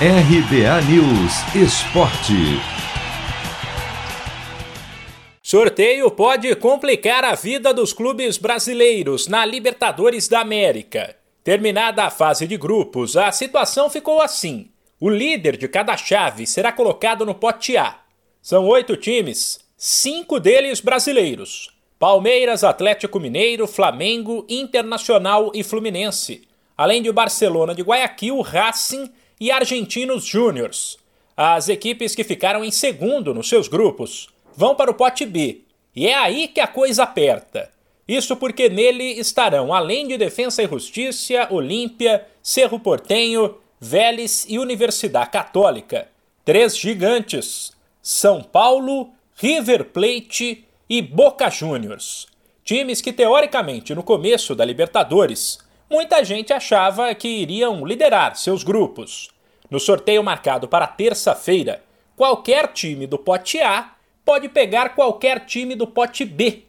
RBA News Esporte. Sorteio pode complicar a vida dos clubes brasileiros na Libertadores da América. Terminada a fase de grupos, a situação ficou assim. O líder de cada chave será colocado no pote A. São oito times, cinco deles brasileiros: Palmeiras, Atlético Mineiro, Flamengo, Internacional e Fluminense, além de Barcelona de Guayaquil, Racing e Argentinos Júniors. As equipes que ficaram em segundo nos seus grupos vão para o pote B, e é aí que a coisa aperta. Isso porque nele estarão, além de Defensa e Justiça, Olímpia, Cerro Portenho, Vélez e Universidade Católica. Três gigantes: São Paulo, River Plate e Boca Juniors. Times que, teoricamente, no começo da Libertadores, muita gente achava que iriam liderar seus grupos. No sorteio marcado para terça-feira, qualquer time do pote A pode pegar qualquer time do pote B.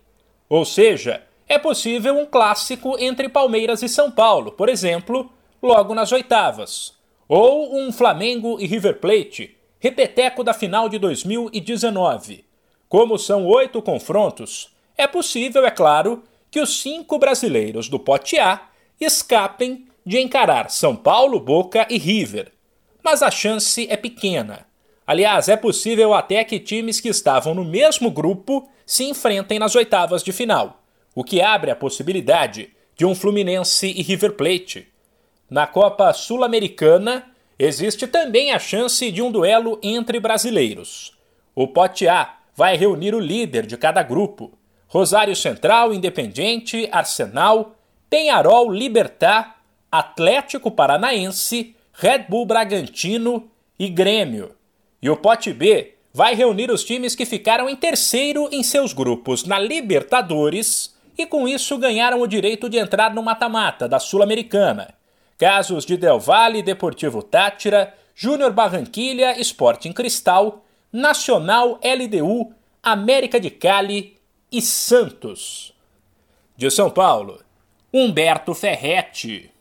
Ou seja, é possível um clássico entre Palmeiras e São Paulo, por exemplo, logo nas oitavas. Ou um Flamengo e River Plate, repeteco da final de 2019. Como são oito confrontos, é possível, é claro, que os cinco brasileiros do pote A escapem de encarar São Paulo, Boca e River. Mas a chance é pequena. Aliás, é possível até que times que estavam no mesmo grupo se enfrentem nas oitavas de final, o que abre a possibilidade de um Fluminense e River Plate, na Copa Sul-Americana, existe também a chance de um duelo entre brasileiros. O pote A vai reunir o líder de cada grupo: Rosário Central, Independiente, Arsenal, Penharol, Libertar, Atlético Paranaense, Red Bull Bragantino e Grêmio. E o pote B vai reunir os times que ficaram em terceiro em seus grupos na Libertadores e com isso ganharam o direito de entrar no mata-mata da Sul-Americana. Casos de Del Valle, Deportivo Tátira, Júnior Barranquilha, Sporting Cristal, Nacional, LDU, América de Cali e Santos. De São Paulo, Humberto Ferretti.